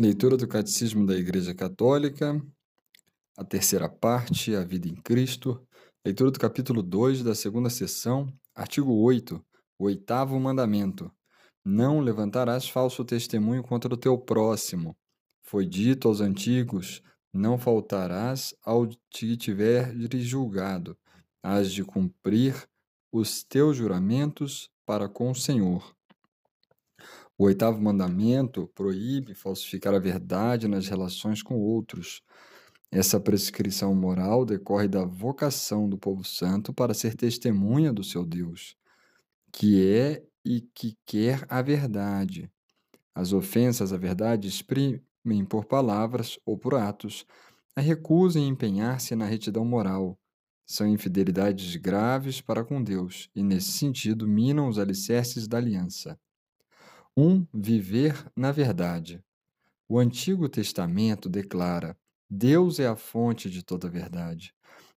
Leitura do Catecismo da Igreja Católica, a terceira parte, a vida em Cristo. Leitura do capítulo 2 da segunda sessão, artigo 8, o oitavo mandamento. Não levantarás falso testemunho contra o teu próximo. Foi dito aos antigos: não faltarás ao que tiveres julgado. Hás de cumprir os teus juramentos para com o Senhor. O oitavo mandamento proíbe falsificar a verdade nas relações com outros. Essa prescrição moral decorre da vocação do povo santo para ser testemunha do seu Deus, que é e que quer a verdade. As ofensas à verdade exprimem por palavras ou por atos a recusa em empenhar-se na retidão moral. São infidelidades graves para com Deus e, nesse sentido, minam os alicerces da aliança. 1. Um, viver na verdade. O Antigo Testamento declara: Deus é a fonte de toda verdade.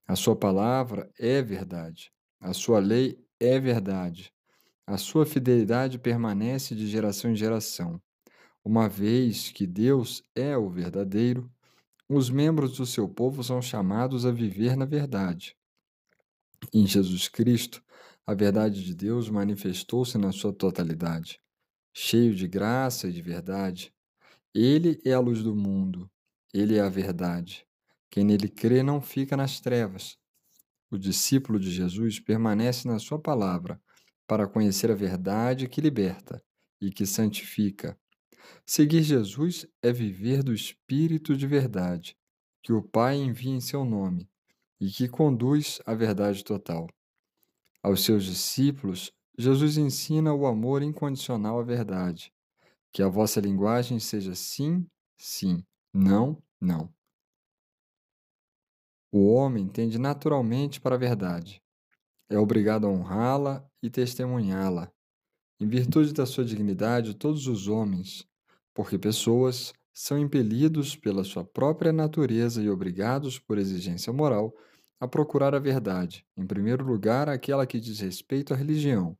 A sua palavra é verdade. A sua lei é verdade. A sua fidelidade permanece de geração em geração. Uma vez que Deus é o verdadeiro, os membros do seu povo são chamados a viver na verdade. Em Jesus Cristo, a verdade de Deus manifestou-se na sua totalidade cheio de graça e de verdade. Ele é a luz do mundo, ele é a verdade. Quem nele crê não fica nas trevas. O discípulo de Jesus permanece na sua palavra para conhecer a verdade que liberta e que santifica. Seguir Jesus é viver do Espírito de verdade, que o Pai envia em seu nome e que conduz à verdade total. Aos seus discípulos, Jesus ensina o amor incondicional à verdade. Que a vossa linguagem seja sim, sim, não, não. O homem tende naturalmente para a verdade. É obrigado a honrá-la e testemunhá-la. Em virtude da sua dignidade, todos os homens, porque pessoas, são impelidos pela sua própria natureza e obrigados por exigência moral a procurar a verdade, em primeiro lugar aquela que diz respeito à religião,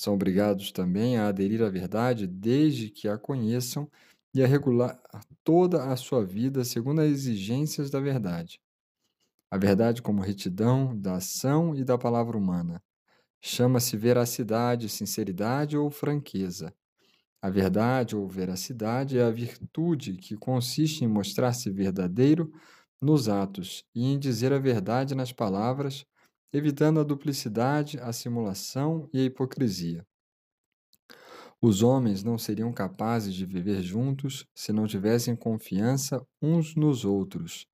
são obrigados também a aderir à verdade desde que a conheçam e a regular toda a sua vida segundo as exigências da verdade. A verdade como retidão da ação e da palavra humana. Chama-se veracidade, sinceridade ou franqueza. A verdade ou veracidade é a virtude que consiste em mostrar-se verdadeiro nos atos e em dizer a verdade nas palavras evitando a duplicidade, a simulação e a hipocrisia. Os homens não seriam capazes de viver juntos se não tivessem confiança uns nos outros,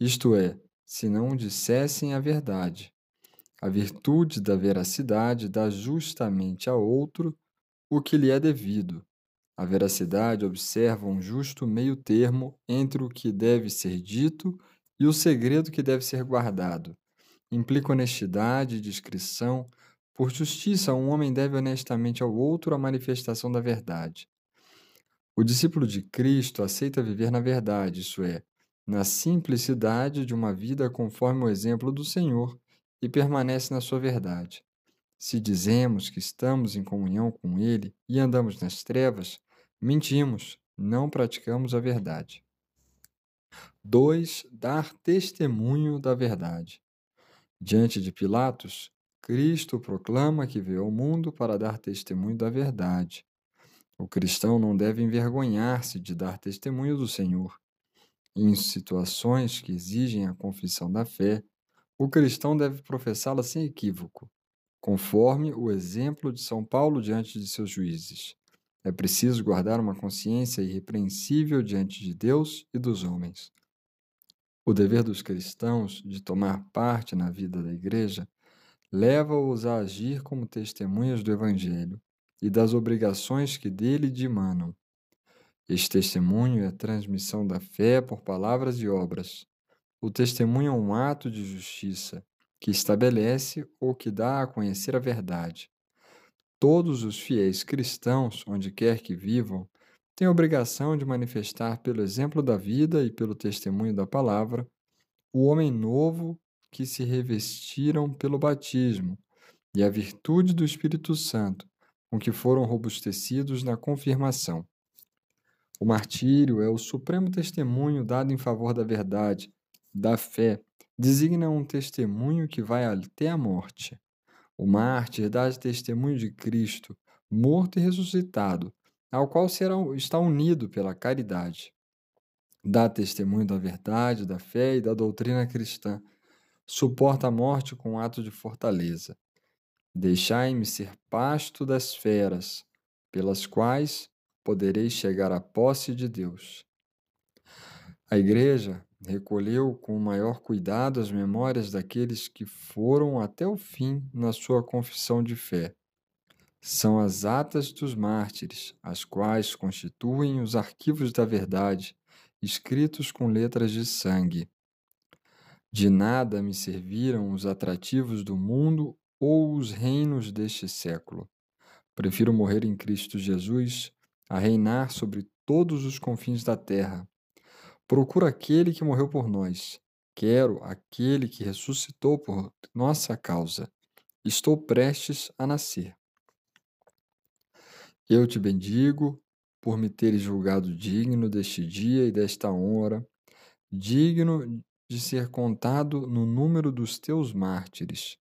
isto é, se não dissessem a verdade. A virtude da veracidade dá justamente a outro o que lhe é devido. A veracidade observa um justo meio termo entre o que deve ser dito e o segredo que deve ser guardado implica honestidade discrição. Por justiça, um homem deve honestamente ao outro a manifestação da verdade. O discípulo de Cristo aceita viver na verdade, isso é, na simplicidade de uma vida conforme o exemplo do Senhor e permanece na sua verdade. Se dizemos que estamos em comunhão com Ele e andamos nas trevas, mentimos, não praticamos a verdade. 2. Dar testemunho da verdade. Diante de Pilatos, Cristo proclama que veio ao mundo para dar testemunho da verdade. O cristão não deve envergonhar-se de dar testemunho do Senhor. Em situações que exigem a confissão da fé, o cristão deve professá-la sem equívoco, conforme o exemplo de São Paulo diante de seus juízes. É preciso guardar uma consciência irrepreensível diante de Deus e dos homens. O dever dos cristãos de tomar parte na vida da Igreja leva-os a agir como testemunhas do Evangelho e das obrigações que dele dimanam. Este testemunho é a transmissão da fé por palavras e obras. O testemunho é um ato de justiça que estabelece ou que dá a conhecer a verdade. Todos os fiéis cristãos, onde quer que vivam, tem a obrigação de manifestar pelo exemplo da vida e pelo testemunho da palavra o homem novo que se revestiram pelo batismo e a virtude do Espírito Santo, com que foram robustecidos na confirmação. O martírio é o supremo testemunho dado em favor da verdade, da fé. Designa um testemunho que vai até a morte. O mártir dá testemunho de Cristo, morto e ressuscitado, ao qual será, está unido pela caridade. Dá testemunho da verdade, da fé e da doutrina cristã. Suporta a morte com um ato de fortaleza. Deixai-me ser pasto das feras, pelas quais podereis chegar à posse de Deus. A Igreja recolheu com o maior cuidado as memórias daqueles que foram até o fim na sua confissão de fé. São as atas dos mártires, as quais constituem os arquivos da verdade, escritos com letras de sangue. De nada me serviram os atrativos do mundo ou os reinos deste século. Prefiro morrer em Cristo Jesus a reinar sobre todos os confins da terra. Procuro aquele que morreu por nós. Quero aquele que ressuscitou por nossa causa. Estou prestes a nascer. Eu te bendigo por me teres julgado digno deste dia e desta hora, digno de ser contado no número dos teus mártires.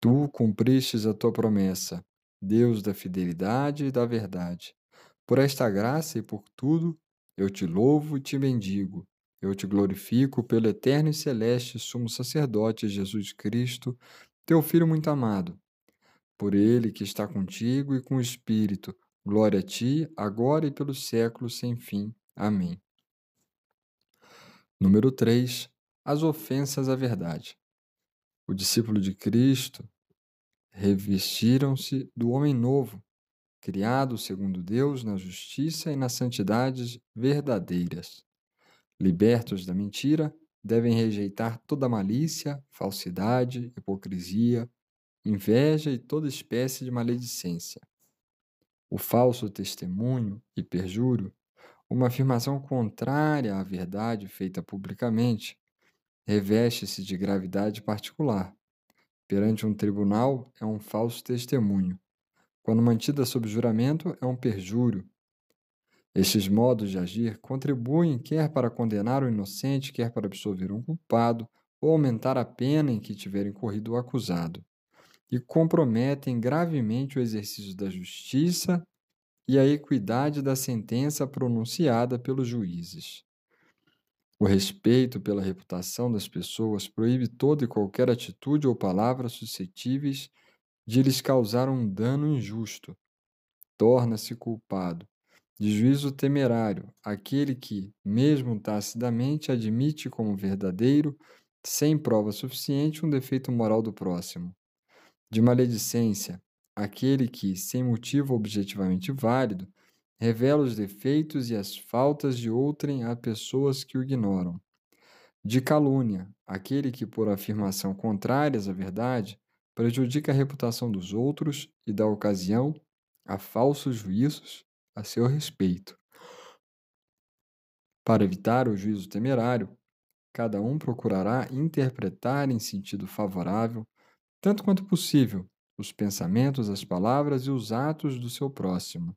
Tu cumpristes a tua promessa, Deus da fidelidade e da verdade. Por esta graça e por tudo, eu te louvo e te bendigo. Eu te glorifico pelo eterno e celeste sumo sacerdote Jesus Cristo, teu Filho muito amado. Por ele que está contigo e com o Espírito, glória a ti, agora e pelos séculos sem fim. Amém. Número 3. As ofensas à verdade. O discípulo de Cristo revestiram-se do homem novo, criado segundo Deus na justiça e nas santidades verdadeiras. Libertos da mentira, devem rejeitar toda malícia, falsidade, hipocrisia, inveja e toda espécie de maledicência. O falso testemunho e perjúrio, uma afirmação contrária à verdade feita publicamente, reveste-se de gravidade particular. Perante um tribunal, é um falso testemunho quando mantida sob juramento, é um perjúrio. Estes modos de agir contribuem quer para condenar o inocente, quer para absolver um culpado, ou aumentar a pena em que tiver incorrido o acusado, e comprometem gravemente o exercício da justiça e a equidade da sentença pronunciada pelos juízes. O respeito pela reputação das pessoas proíbe toda e qualquer atitude ou palavra suscetíveis de lhes causar um dano injusto. Torna-se culpado. De juízo temerário, aquele que, mesmo tacidamente, admite como verdadeiro, sem prova suficiente, um defeito moral do próximo. De maledicência, aquele que, sem motivo objetivamente válido, revela os defeitos e as faltas de outrem a pessoas que o ignoram. De calúnia, aquele que, por afirmação contrárias à verdade, prejudica a reputação dos outros e dá ocasião a falsos juízos a seu respeito. Para evitar o juízo temerário, cada um procurará interpretar em sentido favorável, tanto quanto possível, os pensamentos, as palavras e os atos do seu próximo.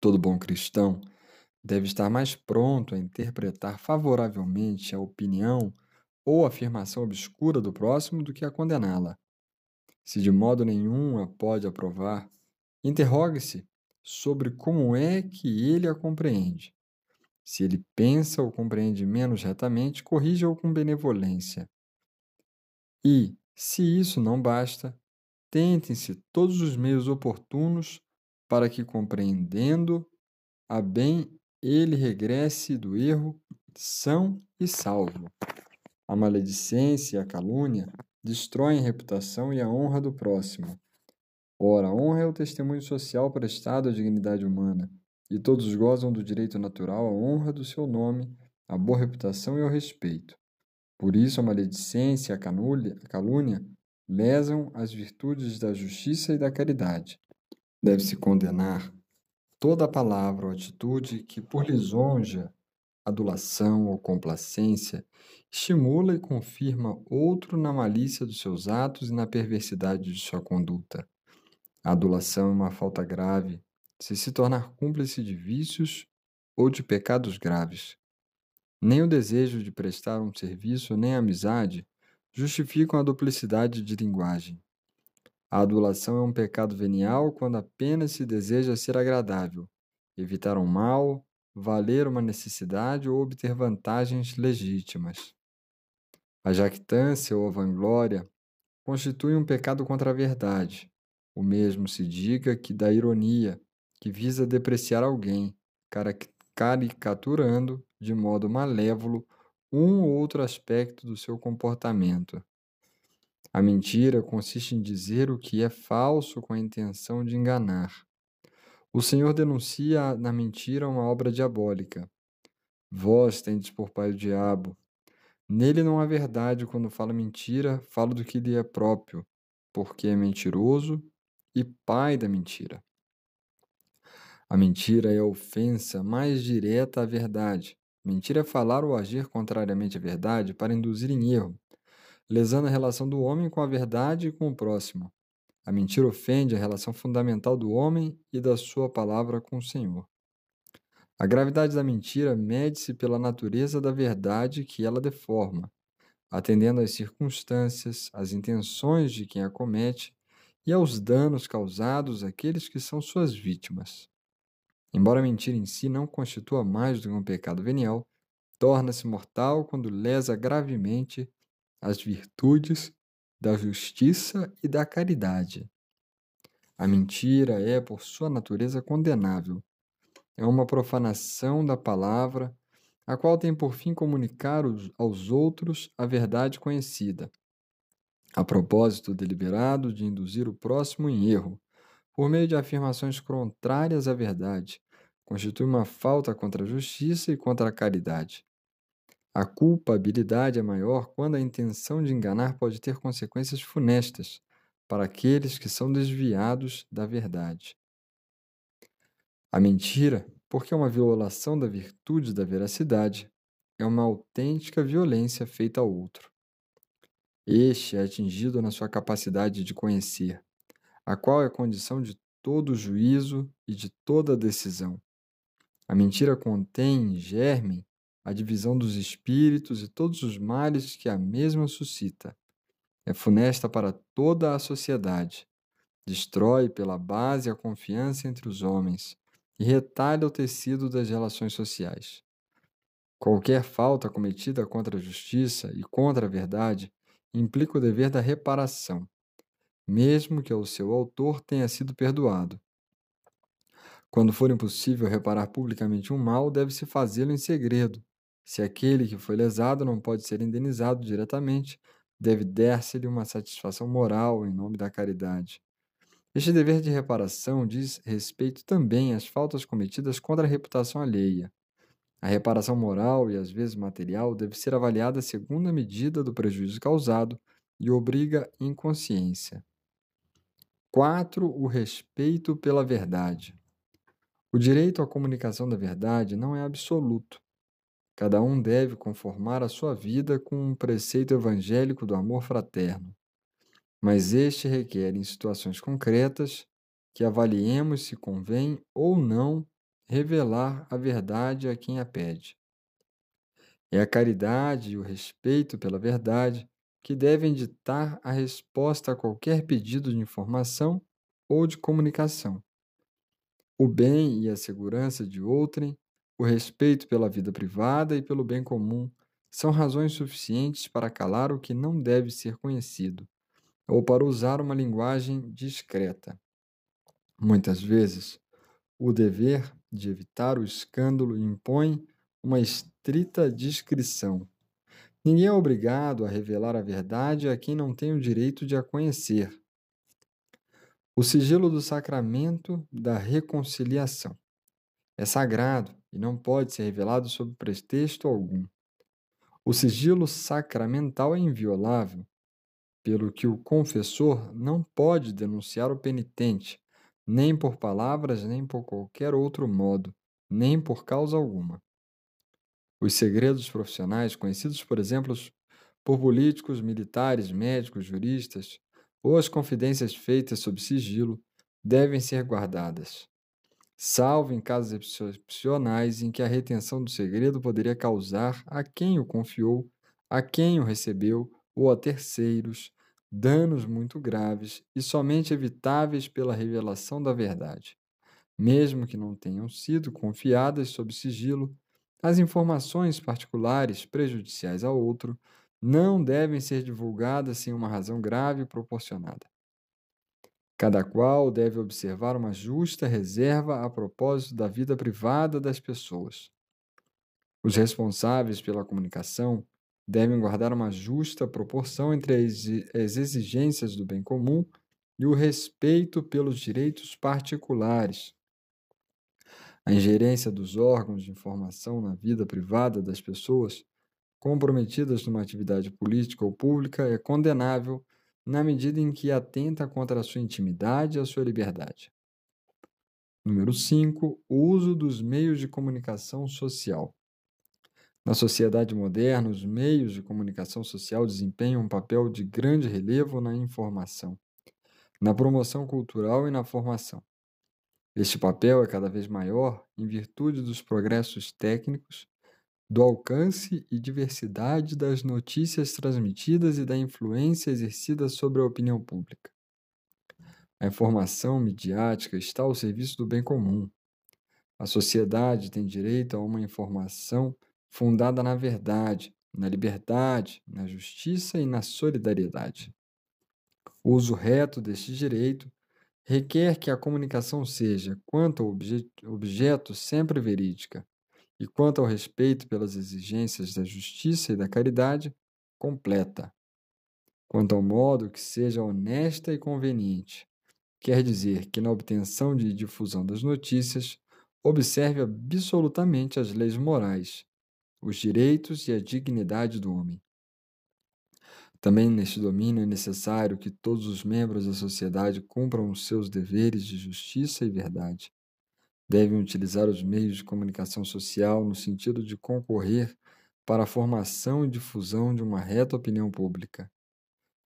Todo bom cristão deve estar mais pronto a interpretar favoravelmente a opinião ou afirmação obscura do próximo do que a condená-la. Se de modo nenhum a pode aprovar, interrogue-se sobre como é que ele a compreende. Se ele pensa ou compreende menos retamente, corrija-o com benevolência. E, se isso não basta, tentem-se todos os meios oportunos para que, compreendendo a bem, ele regresse do erro são e salvo. A maledicência e a calúnia destroem a reputação e a honra do próximo. Ora, a honra é o testemunho social prestado à dignidade humana, e todos gozam do direito natural à honra do seu nome, à boa reputação e ao respeito. Por isso, a maledicência e a calúnia lesam as virtudes da justiça e da caridade. Deve-se condenar toda palavra ou atitude que, por lisonja adulação ou complacência, estimula e confirma outro na malícia dos seus atos e na perversidade de sua conduta. A adulação é uma falta grave se se tornar cúmplice de vícios ou de pecados graves. Nem o desejo de prestar um serviço nem a amizade justificam a duplicidade de linguagem. A adulação é um pecado venial quando apenas se deseja ser agradável, evitar um mal, valer uma necessidade ou obter vantagens legítimas. A jactância ou a vanglória constituem um pecado contra a verdade. O mesmo se diga que da ironia, que visa depreciar alguém, caricaturando de modo malévolo um ou outro aspecto do seu comportamento. A mentira consiste em dizer o que é falso com a intenção de enganar. O Senhor denuncia na mentira uma obra diabólica. Vós tendes por pai o diabo. Nele não há verdade quando fala mentira, fala do que lhe é próprio, porque é mentiroso e pai da mentira. A mentira é a ofensa mais direta à verdade. Mentira é falar ou agir contrariamente à verdade para induzir em erro, lesando a relação do homem com a verdade e com o próximo. A mentira ofende a relação fundamental do homem e da sua palavra com o Senhor. A gravidade da mentira mede-se pela natureza da verdade que ela deforma, atendendo às circunstâncias, às intenções de quem a comete e aos danos causados àqueles que são suas vítimas. Embora a mentira em si não constitua mais do que um pecado venial, torna-se mortal quando lesa gravemente as virtudes da justiça e da caridade. A mentira é, por sua natureza, condenável. É uma profanação da palavra, a qual tem por fim comunicar aos outros a verdade conhecida, a propósito deliberado de induzir o próximo em erro, por meio de afirmações contrárias à verdade, constitui uma falta contra a justiça e contra a caridade. A culpabilidade é maior quando a intenção de enganar pode ter consequências funestas para aqueles que são desviados da verdade. A mentira, porque é uma violação da virtude da veracidade, é uma autêntica violência feita ao outro. Este é atingido na sua capacidade de conhecer, a qual é condição de todo juízo e de toda decisão. A mentira contém em germe a divisão dos espíritos e todos os males que a mesma suscita. É funesta para toda a sociedade. Destrói pela base a confiança entre os homens e retalha o tecido das relações sociais. Qualquer falta cometida contra a justiça e contra a verdade implica o dever da reparação mesmo que ao seu autor tenha sido perdoado. Quando for impossível reparar publicamente um mal, deve-se fazê-lo em segredo. Se aquele que foi lesado não pode ser indenizado diretamente, deve dar-se-lhe uma satisfação moral em nome da caridade. Este dever de reparação diz respeito também às faltas cometidas contra a reputação alheia. A reparação moral e às vezes material deve ser avaliada segundo a medida do prejuízo causado e obriga inconsciência. 4. O respeito pela verdade. O direito à comunicação da verdade não é absoluto. Cada um deve conformar a sua vida com um preceito evangélico do amor fraterno. Mas este requer, em situações concretas, que avaliemos se convém ou não revelar a verdade a quem a pede. É a caridade e o respeito pela verdade que devem ditar a resposta a qualquer pedido de informação ou de comunicação. O bem e a segurança de outrem, o respeito pela vida privada e pelo bem comum são razões suficientes para calar o que não deve ser conhecido, ou para usar uma linguagem discreta. Muitas vezes, o dever de evitar o escândalo impõe uma estrita discrição Ninguém é obrigado a revelar a verdade a quem não tem o direito de a conhecer. O sigilo do sacramento da reconciliação é sagrado e não pode ser revelado sob pretexto algum. O sigilo sacramental é inviolável, pelo que o confessor não pode denunciar o penitente, nem por palavras, nem por qualquer outro modo, nem por causa alguma. Os segredos profissionais, conhecidos, por exemplo, por políticos, militares, médicos, juristas, ou as confidências feitas sob sigilo, devem ser guardadas. salvo em casos excepcionais em que a retenção do segredo poderia causar a quem o confiou, a quem o recebeu ou a terceiros danos muito graves e somente evitáveis pela revelação da verdade. Mesmo que não tenham sido confiadas sob sigilo, as informações particulares prejudiciais a outro não devem ser divulgadas sem uma razão grave proporcionada. Cada qual deve observar uma justa reserva a propósito da vida privada das pessoas. Os responsáveis pela comunicação devem guardar uma justa proporção entre as exigências do bem comum e o respeito pelos direitos particulares. A ingerência dos órgãos de informação na vida privada das pessoas comprometidas numa atividade política ou pública é condenável na medida em que atenta contra a sua intimidade e a sua liberdade. Número 5. O uso dos meios de comunicação social. Na sociedade moderna, os meios de comunicação social desempenham um papel de grande relevo na informação, na promoção cultural e na formação. Este papel é cada vez maior em virtude dos progressos técnicos, do alcance e diversidade das notícias transmitidas e da influência exercida sobre a opinião pública. A informação midiática está ao serviço do bem comum. A sociedade tem direito a uma informação fundada na verdade, na liberdade, na justiça e na solidariedade. O uso reto deste direito requer que a comunicação seja, quanto ao obje objeto, sempre verídica, e quanto ao respeito pelas exigências da justiça e da caridade, completa. Quanto ao modo que seja honesta e conveniente, quer dizer que na obtenção de difusão das notícias observe absolutamente as leis morais, os direitos e a dignidade do homem. Também neste domínio é necessário que todos os membros da sociedade cumpram os seus deveres de justiça e verdade. Devem utilizar os meios de comunicação social no sentido de concorrer para a formação e difusão de uma reta opinião pública.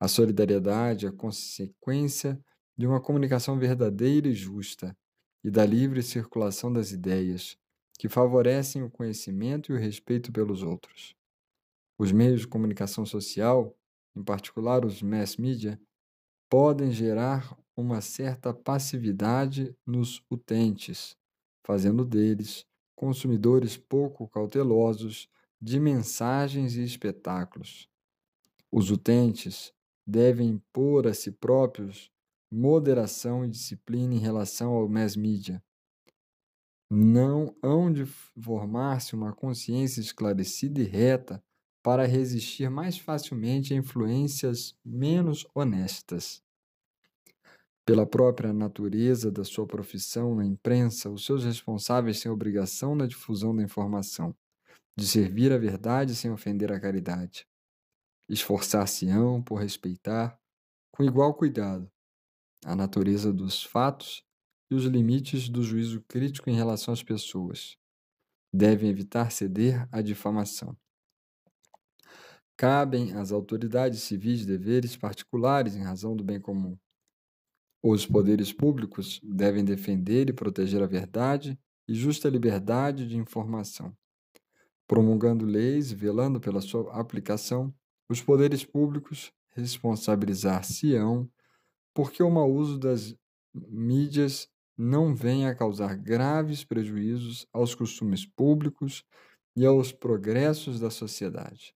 A solidariedade é consequência de uma comunicação verdadeira e justa e da livre circulação das ideias, que favorecem o conhecimento e o respeito pelos outros. Os meios de comunicação social, em particular os mass media, podem gerar uma certa passividade nos utentes, fazendo deles consumidores pouco cautelosos de mensagens e espetáculos. Os utentes devem impor a si próprios moderação e disciplina em relação ao mass media, não hão de formar-se uma consciência esclarecida e reta para resistir mais facilmente a influências menos honestas. Pela própria natureza da sua profissão na imprensa, os seus responsáveis têm obrigação na difusão da informação, de servir a verdade sem ofender a caridade. Esforçar-se-ão por respeitar, com igual cuidado, a natureza dos fatos e os limites do juízo crítico em relação às pessoas. Devem evitar ceder à difamação. Cabem às autoridades civis deveres particulares em razão do bem comum. Os poderes públicos devem defender e proteger a verdade e justa liberdade de informação. Promulgando leis e velando pela sua aplicação, os poderes públicos responsabilizar-se-ão porque o mau uso das mídias não venha a causar graves prejuízos aos costumes públicos e aos progressos da sociedade.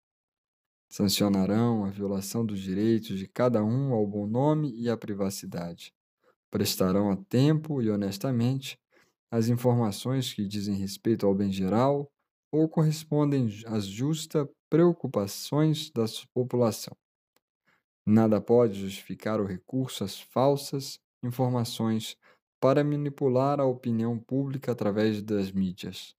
Sancionarão a violação dos direitos de cada um ao bom nome e à privacidade. Prestarão a tempo e honestamente as informações que dizem respeito ao bem geral ou correspondem às justas preocupações da população. Nada pode justificar o recurso às falsas informações para manipular a opinião pública através das mídias.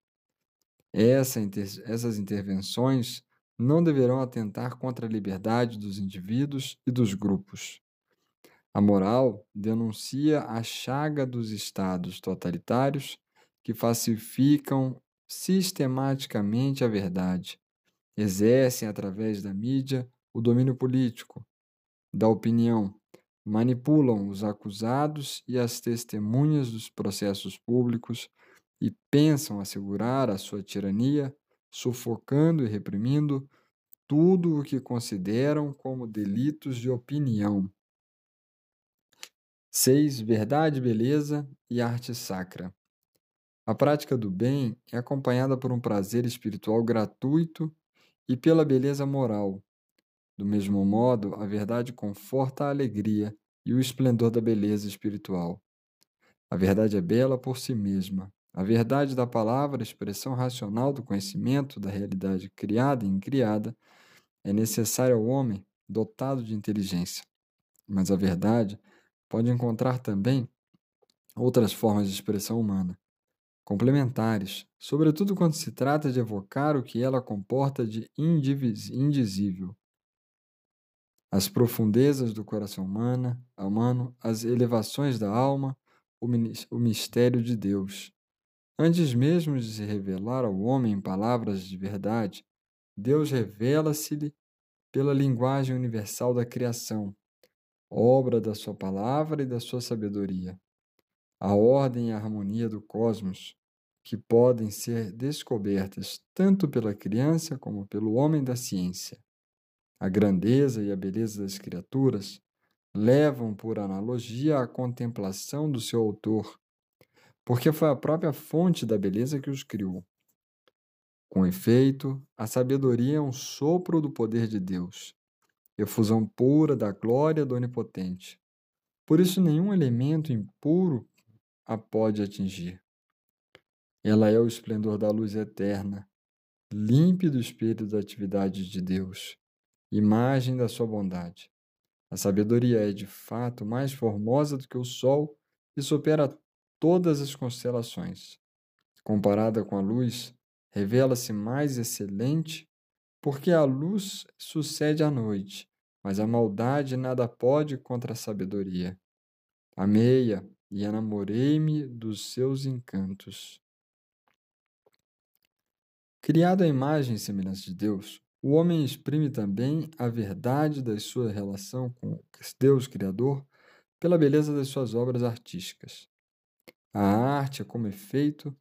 Essa essas intervenções não deverão atentar contra a liberdade dos indivíduos e dos grupos. A moral denuncia a chaga dos estados totalitários que falsificam sistematicamente a verdade, exercem através da mídia o domínio político, da opinião, manipulam os acusados e as testemunhas dos processos públicos e pensam assegurar a sua tirania, sufocando e reprimindo tudo o que consideram como delitos de opinião. 6. Verdade, beleza e arte sacra. A prática do bem é acompanhada por um prazer espiritual gratuito e pela beleza moral. Do mesmo modo, a verdade conforta a alegria e o esplendor da beleza espiritual. A verdade é bela por si mesma. A verdade da palavra, expressão racional do conhecimento da realidade criada e incriada, é necessária ao homem dotado de inteligência. Mas a verdade pode encontrar também outras formas de expressão humana, complementares, sobretudo quando se trata de evocar o que ela comporta de indizível. As profundezas do coração humano, as elevações da alma, o mistério de Deus. Antes mesmo de se revelar ao homem em palavras de verdade, Deus revela-se-lhe pela linguagem universal da criação, obra da sua palavra e da sua sabedoria a ordem e a harmonia do cosmos, que podem ser descobertas tanto pela criança como pelo homem da ciência. A grandeza e a beleza das criaturas levam por analogia à contemplação do seu autor, porque foi a própria fonte da beleza que os criou. Com efeito, a sabedoria é um sopro do poder de Deus, efusão pura da glória do Onipotente. Por isso, nenhum elemento impuro a pode atingir. Ela é o esplendor da luz eterna, límpido espelho da atividade de Deus, imagem da sua bondade. A sabedoria é de fato mais formosa do que o sol e supera todas as constelações. Comparada com a luz, revela-se mais excelente, porque a luz sucede à noite, mas a maldade nada pode contra a sabedoria. Amei-a, e enamorei-me dos seus encantos. Criado à imagem e semelhança de Deus, o homem exprime também a verdade da sua relação com Deus Criador pela beleza das suas obras artísticas. A arte é, como efeito,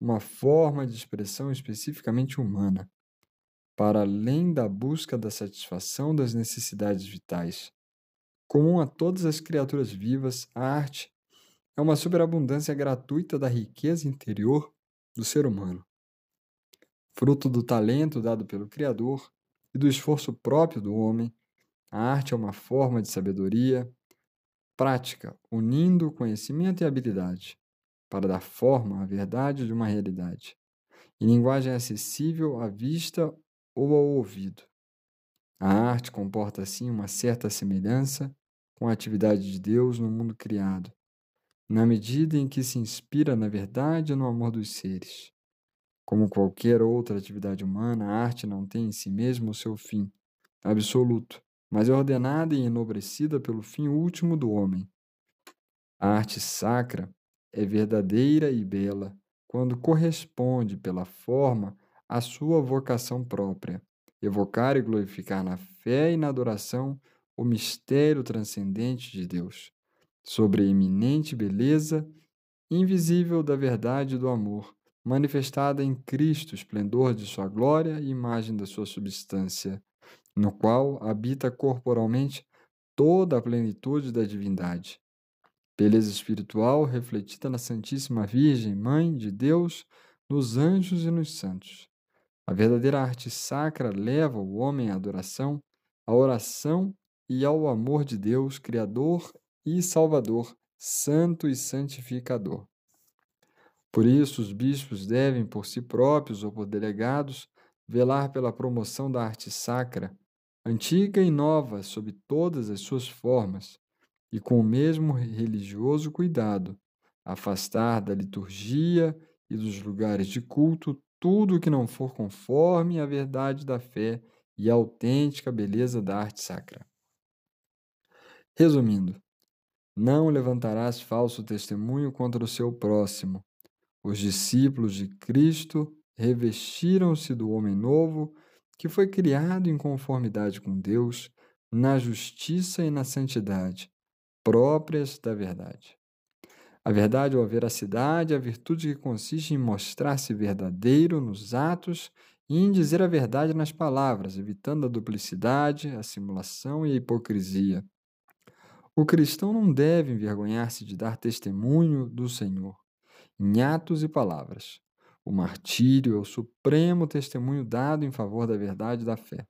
uma forma de expressão especificamente humana, para além da busca da satisfação das necessidades vitais. Comum a todas as criaturas vivas, a arte é uma superabundância gratuita da riqueza interior do ser humano. Fruto do talento dado pelo Criador e do esforço próprio do homem, a arte é uma forma de sabedoria prática, unindo conhecimento e habilidade, para dar forma à verdade de uma realidade, em linguagem acessível à vista ou ao ouvido. A arte comporta, assim, uma certa semelhança com a atividade de Deus no mundo criado, na medida em que se inspira na verdade e no amor dos seres. Como qualquer outra atividade humana, a arte não tem em si mesmo o seu fim absoluto, mas é ordenada e enobrecida pelo fim último do homem. A arte sacra é verdadeira e bela quando corresponde pela forma à sua vocação própria, evocar e glorificar na fé e na adoração o mistério transcendente de Deus sobre a eminente beleza invisível da verdade e do amor, manifestada em Cristo, esplendor de sua glória e imagem da sua substância, no qual habita corporalmente toda a plenitude da divindade. Beleza espiritual refletida na Santíssima Virgem, Mãe de Deus, nos anjos e nos santos. A verdadeira arte sacra leva o homem à adoração, à oração e ao amor de Deus, Criador e Salvador, Santo e Santificador. Por isso, os bispos devem, por si próprios ou por delegados, velar pela promoção da arte sacra, antiga e nova, sob todas as suas formas, e com o mesmo religioso cuidado, afastar da liturgia e dos lugares de culto tudo o que não for conforme à verdade da fé e à autêntica beleza da arte sacra. Resumindo, não levantarás falso testemunho contra o seu próximo. Os discípulos de Cristo revestiram-se do homem novo, que foi criado em conformidade com Deus, na justiça e na santidade, próprias da verdade. A verdade ou a veracidade é a virtude que consiste em mostrar-se verdadeiro nos atos e em dizer a verdade nas palavras, evitando a duplicidade, a simulação e a hipocrisia. O cristão não deve envergonhar-se de dar testemunho do Senhor, em atos e palavras. O martírio é o supremo testemunho dado em favor da verdade e da fé.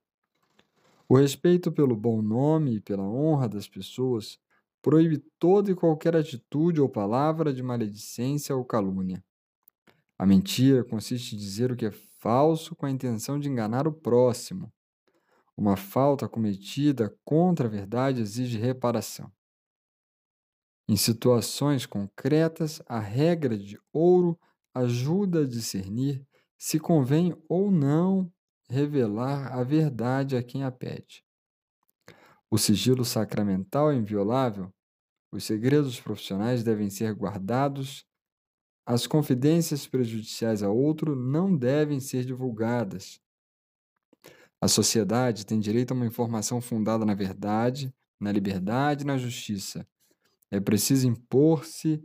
O respeito pelo bom nome e pela honra das pessoas proíbe toda e qualquer atitude ou palavra de maledicência ou calúnia. A mentira consiste em dizer o que é falso com a intenção de enganar o próximo. Uma falta cometida contra a verdade exige reparação. Em situações concretas, a regra de ouro ajuda a discernir se convém ou não revelar a verdade a quem a pede. O sigilo sacramental é inviolável, os segredos profissionais devem ser guardados, as confidências prejudiciais a outro não devem ser divulgadas. A sociedade tem direito a uma informação fundada na verdade, na liberdade e na justiça. É preciso impor-se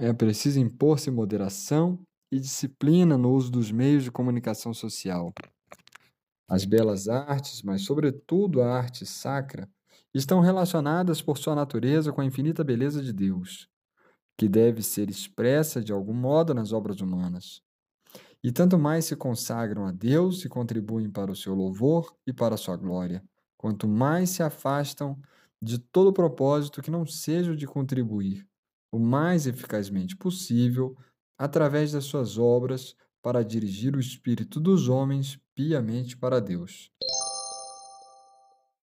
é preciso impor-se moderação e disciplina no uso dos meios de comunicação social. As belas artes, mas sobretudo a arte sacra, estão relacionadas por sua natureza com a infinita beleza de Deus, que deve ser expressa de algum modo nas obras humanas. E tanto mais se consagram a Deus e contribuem para o seu louvor e para a sua glória, quanto mais se afastam de todo propósito que não seja o de contribuir, o mais eficazmente possível, através das suas obras, para dirigir o espírito dos homens piamente para Deus.